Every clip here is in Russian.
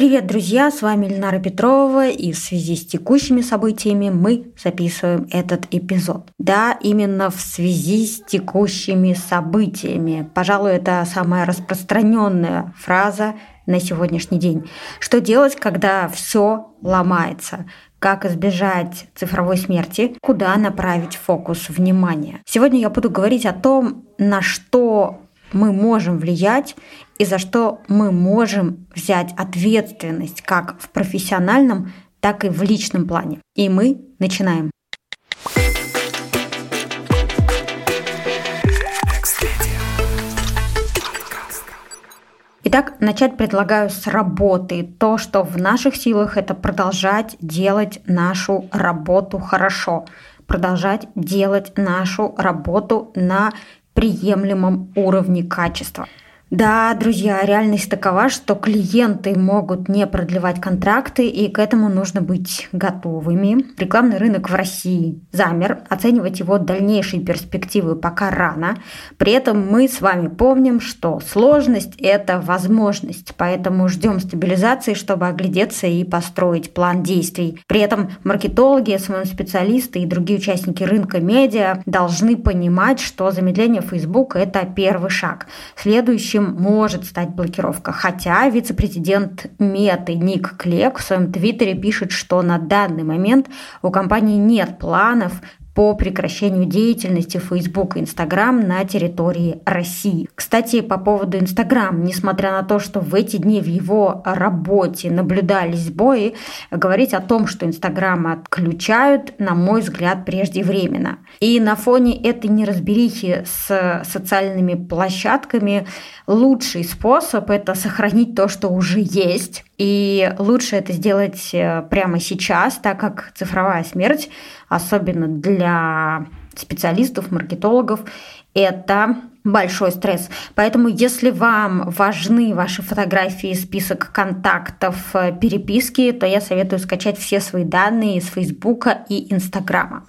Привет, друзья! С вами Ленара Петрова, и в связи с текущими событиями мы записываем этот эпизод. Да, именно в связи с текущими событиями. Пожалуй, это самая распространенная фраза на сегодняшний день. Что делать, когда все ломается? Как избежать цифровой смерти? Куда направить фокус внимания? Сегодня я буду говорить о том, на что мы можем влиять и за что мы можем взять ответственность как в профессиональном, так и в личном плане. И мы начинаем. Итак, начать предлагаю с работы. То, что в наших силах, это продолжать делать нашу работу хорошо, продолжать делать нашу работу на приемлемом уровне качества. Да, друзья, реальность такова, что клиенты могут не продлевать контракты, и к этому нужно быть готовыми. Рекламный рынок в России замер, оценивать его дальнейшие перспективы пока рано. При этом мы с вами помним, что сложность – это возможность, поэтому ждем стабилизации, чтобы оглядеться и построить план действий. При этом маркетологи, СММ-специалисты и другие участники рынка медиа должны понимать, что замедление Facebook – это первый шаг. Следующий чем может стать блокировка. Хотя вице-президент Меты Ник Клек в своем твиттере пишет, что на данный момент у компании нет планов по прекращению деятельности Facebook и Instagram на территории России. Кстати, по поводу Instagram, несмотря на то, что в эти дни в его работе наблюдались сбои, говорить о том, что Instagram отключают, на мой взгляд, преждевременно. И на фоне этой неразберихи с социальными площадками лучший способ – это сохранить то, что уже есть, и лучше это сделать э, прямо сейчас, так как цифровая смерть, особенно для специалистов, маркетологов, это большой стресс. Поэтому, если вам важны ваши фотографии, список контактов, э, переписки, то я советую скачать все свои данные из Фейсбука и Инстаграма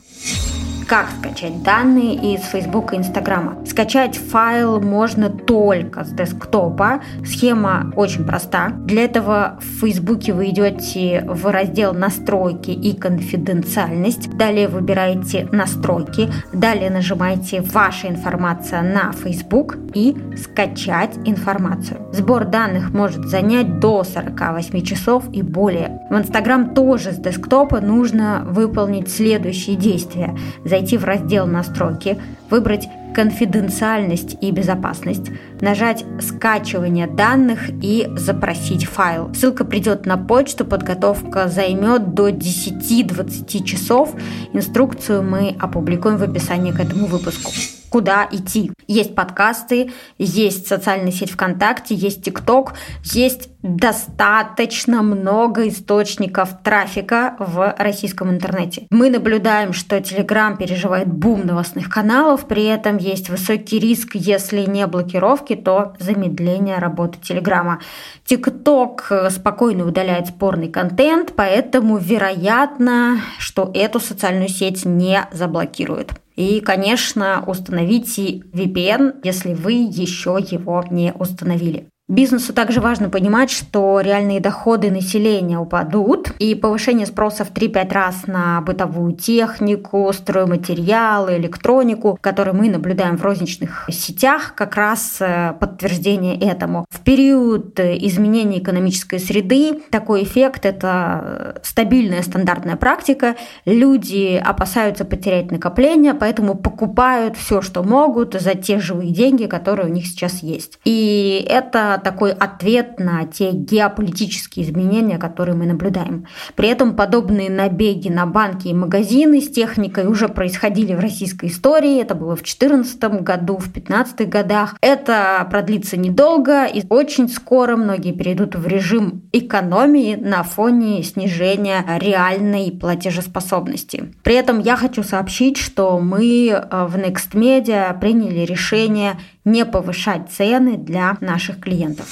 как скачать данные из Facebook и Instagram. Скачать файл можно только с десктопа. Схема очень проста. Для этого в Facebook вы идете в раздел «Настройки и конфиденциальность». Далее выбираете «Настройки». Далее нажимаете «Ваша информация на Facebook» и «Скачать информацию». Сбор данных может занять до 48 часов и более. В Instagram тоже с десктопа нужно выполнить следующие действия. Зайти зайти в раздел «Настройки», выбрать «Конфиденциальность и безопасность», нажать «Скачивание данных» и запросить файл. Ссылка придет на почту, подготовка займет до 10-20 часов. Инструкцию мы опубликуем в описании к этому выпуску куда идти. Есть подкасты, есть социальная сеть ВКонтакте, есть ТикТок, есть достаточно много источников трафика в российском интернете. Мы наблюдаем, что Telegram переживает бум новостных каналов, при этом есть высокий риск, если не блокировки, то замедление работы Телеграма. ТикТок спокойно удаляет спорный контент, поэтому вероятно, что эту социальную сеть не заблокируют. И, конечно, установите VPN, если вы еще его не установили. Бизнесу также важно понимать, что реальные доходы населения упадут, и повышение спроса в 3-5 раз на бытовую технику, стройматериалы, электронику, которые мы наблюдаем в розничных сетях, как раз э, подтверждение этому. В период изменения экономической среды такой эффект – это стабильная стандартная практика. Люди опасаются потерять накопление, поэтому покупают все, что могут за те живые деньги, которые у них сейчас есть. И это такой ответ на те геополитические изменения, которые мы наблюдаем. При этом подобные набеги на банки и магазины с техникой уже происходили в российской истории. Это было в 2014 году, в 2015 годах. Это продлится недолго, и очень скоро многие перейдут в режим экономии на фоне снижения реальной платежеспособности. При этом я хочу сообщить, что мы э, в Next Media приняли решение не повышать цены для наших клиентов.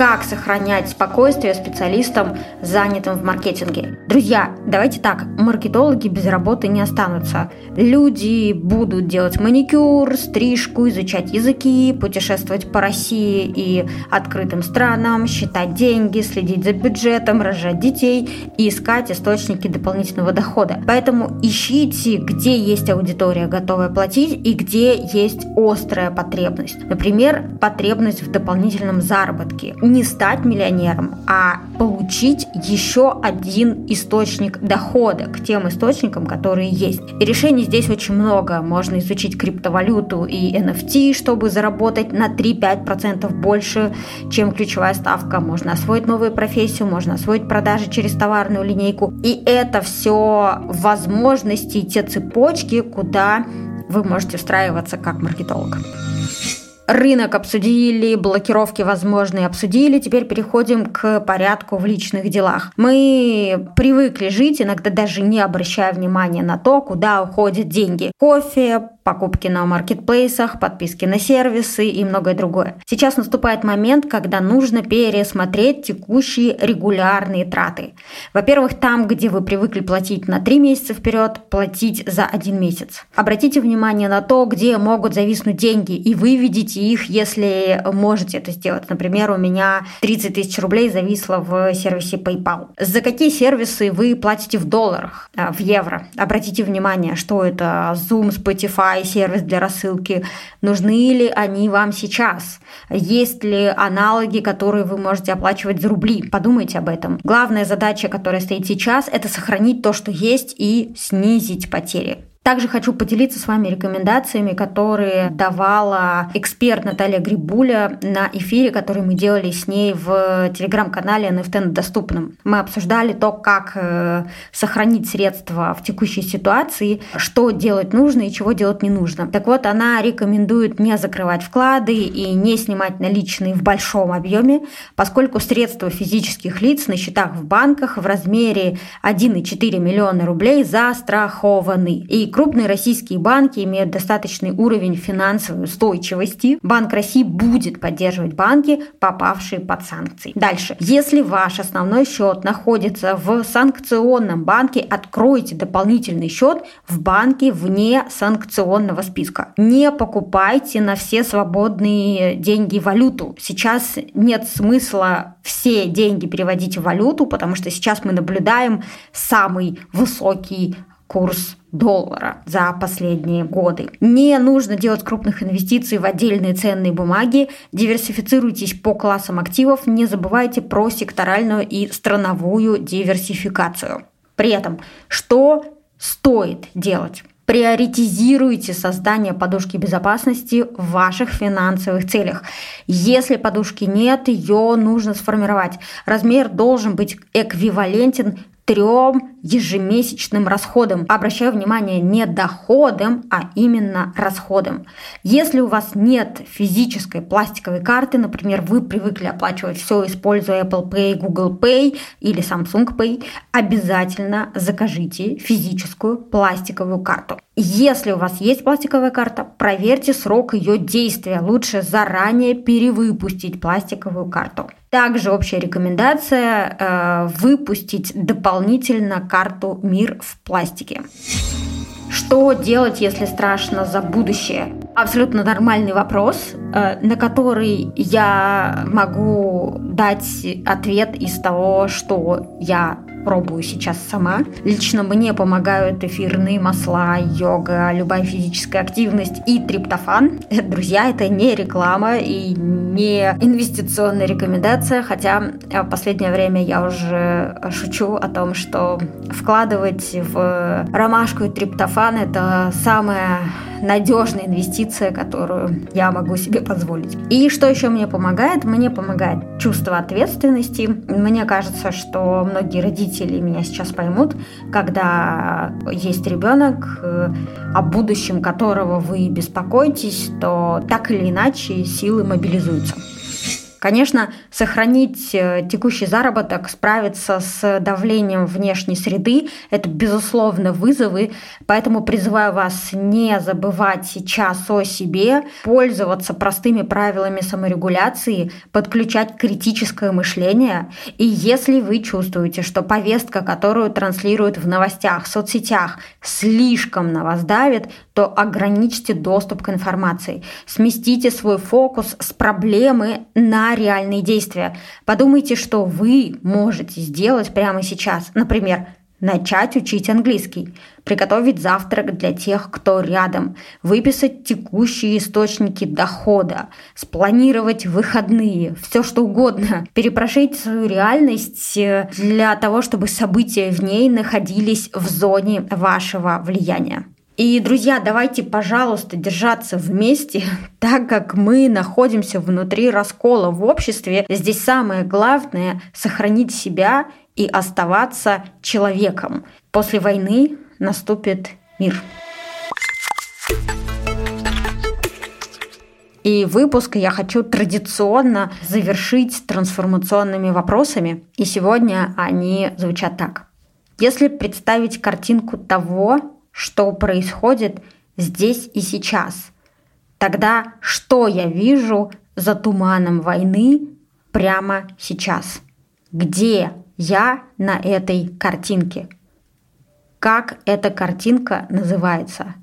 Как сохранять спокойствие специалистам, занятым в маркетинге. Друзья, давайте так, маркетологи без работы не останутся. Люди будут делать маникюр, стрижку, изучать языки, путешествовать по России и открытым странам, считать деньги, следить за бюджетом, рожать детей и искать источники дополнительного дохода. Поэтому ищите, где есть аудитория, готовая платить, и где есть острая потребность. Например, потребность в дополнительном заработке не стать миллионером, а получить еще один источник дохода к тем источникам, которые есть. И решений здесь очень много. Можно изучить криптовалюту и NFT, чтобы заработать на 3-5% больше, чем ключевая ставка. Можно освоить новую профессию, можно освоить продажи через товарную линейку. И это все возможности те цепочки, куда вы можете встраиваться как маркетолог рынок обсудили, блокировки возможные обсудили, теперь переходим к порядку в личных делах. Мы привыкли жить, иногда даже не обращая внимания на то, куда уходят деньги. Кофе, покупки на маркетплейсах, подписки на сервисы и многое другое. Сейчас наступает момент, когда нужно пересмотреть текущие регулярные траты. Во-первых, там, где вы привыкли платить на 3 месяца вперед, платить за один месяц. Обратите внимание на то, где могут зависнуть деньги, и выведите их, если можете это сделать. Например, у меня 30 тысяч рублей зависло в сервисе PayPal. За какие сервисы вы платите в долларах, а, в евро? Обратите внимание, что это Zoom, Spotify, сервис для рассылки, нужны ли они вам сейчас? Есть ли аналоги, которые вы можете оплачивать за рубли? Подумайте об этом. Главная задача, которая стоит сейчас, это сохранить то, что есть и снизить потери. Также хочу поделиться с вами рекомендациями, которые давала эксперт Наталья Грибуля на эфире, который мы делали с ней в телеграм-канале NFT доступным. Мы обсуждали то, как э, сохранить средства в текущей ситуации, что делать нужно и чего делать не нужно. Так вот, она рекомендует не закрывать вклады и не снимать наличные в большом объеме, поскольку средства физических лиц на счетах в банках в размере 1,4 миллиона рублей застрахованы. И крупные российские банки имеют достаточный уровень финансовой устойчивости. Банк России будет поддерживать банки, попавшие под санкции. Дальше. Если ваш основной счет находится в санкционном банке, откройте дополнительный счет в банке вне санкционного списка. Не покупайте на все свободные деньги валюту. Сейчас нет смысла все деньги переводить в валюту, потому что сейчас мы наблюдаем самый высокий курс доллара за последние годы. Не нужно делать крупных инвестиций в отдельные ценные бумаги, диверсифицируйтесь по классам активов, не забывайте про секторальную и страновую диверсификацию. При этом, что стоит делать? приоритизируйте создание подушки безопасности в ваших финансовых целях. Если подушки нет, ее нужно сформировать. Размер должен быть эквивалентен трем ежемесячным расходам. Обращаю внимание не доходам, а именно расходам. Если у вас нет физической пластиковой карты, например, вы привыкли оплачивать все, используя Apple Pay, Google Pay или Samsung Pay, обязательно закажите физическую пластиковую карту. Если у вас есть пластиковая карта, проверьте срок ее действия. Лучше заранее перевыпустить пластиковую карту. Также общая рекомендация э, выпустить дополнительно карту «Мир в пластике». Что делать, если страшно за будущее? Абсолютно нормальный вопрос, э, на который я могу дать ответ из того, что я пробую сейчас сама. Лично мне помогают эфирные масла, йога, любая физическая активность и триптофан. Друзья, это не реклама и не инвестиционная рекомендация, хотя в последнее время я уже шучу о том, что вкладывать в ромашку и триптофан это самое надежная инвестиция, которую я могу себе позволить. И что еще мне помогает? Мне помогает чувство ответственности. Мне кажется, что многие родители меня сейчас поймут, когда есть ребенок, э, о будущем которого вы беспокоитесь, то так или иначе силы мобилизуются. Конечно, сохранить э, текущий заработок, справиться с давлением внешней среды – это, безусловно, вызовы, поэтому призываю вас не забывать сейчас о себе, пользоваться простыми правилами саморегуляции, подключать критическое мышление. И если вы чувствуете, что повестка, которую транслируют в новостях, соцсетях, слишком на вас давит, то ограничьте доступ к информации. Сместите свой фокус с проблемы на реальные действия. Подумайте, что вы можете сделать прямо сейчас. Например, начать учить английский, приготовить завтрак для тех, кто рядом, выписать текущие источники дохода, спланировать выходные, все что угодно, перепрошить свою реальность э, для того, чтобы события в ней находились в зоне вашего влияния. И, друзья, давайте, пожалуйста, держаться вместе, так как мы находимся внутри раскола в обществе. Здесь самое главное – сохранить себя и оставаться человеком. После войны наступит мир. И выпуск я хочу традиционно завершить трансформационными вопросами. И сегодня они звучат так. Если представить картинку того, что происходит здесь и сейчас. Тогда что я вижу за туманом войны прямо сейчас? Где я на этой картинке? Как эта картинка называется?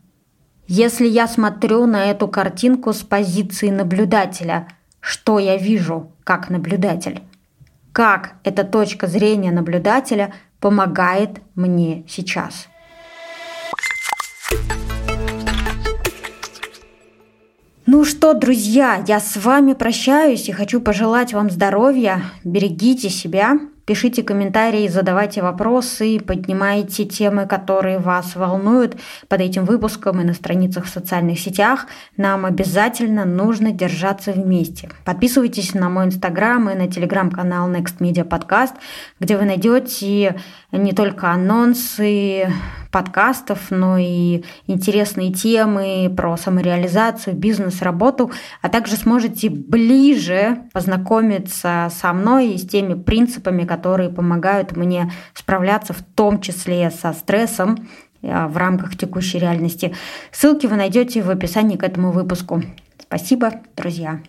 Если я смотрю на эту картинку с позиции наблюдателя, что я вижу как наблюдатель? Как эта точка зрения наблюдателя помогает мне сейчас? Ну что, друзья, я с вами прощаюсь и хочу пожелать вам здоровья. Берегите себя, Пишите комментарии, задавайте вопросы, поднимайте темы, которые вас волнуют под этим выпуском и на страницах в социальных сетях. Нам обязательно нужно держаться вместе. Подписывайтесь на мой инстаграм и на телеграм-канал Next Media Podcast, где вы найдете не только анонсы подкастов, но и интересные темы про самореализацию, бизнес, работу, а также сможете ближе познакомиться со мной и с теми принципами, которые помогают мне справляться в том числе со стрессом э, в рамках текущей реальности. Ссылки вы найдете в описании к этому выпуску. Спасибо, друзья.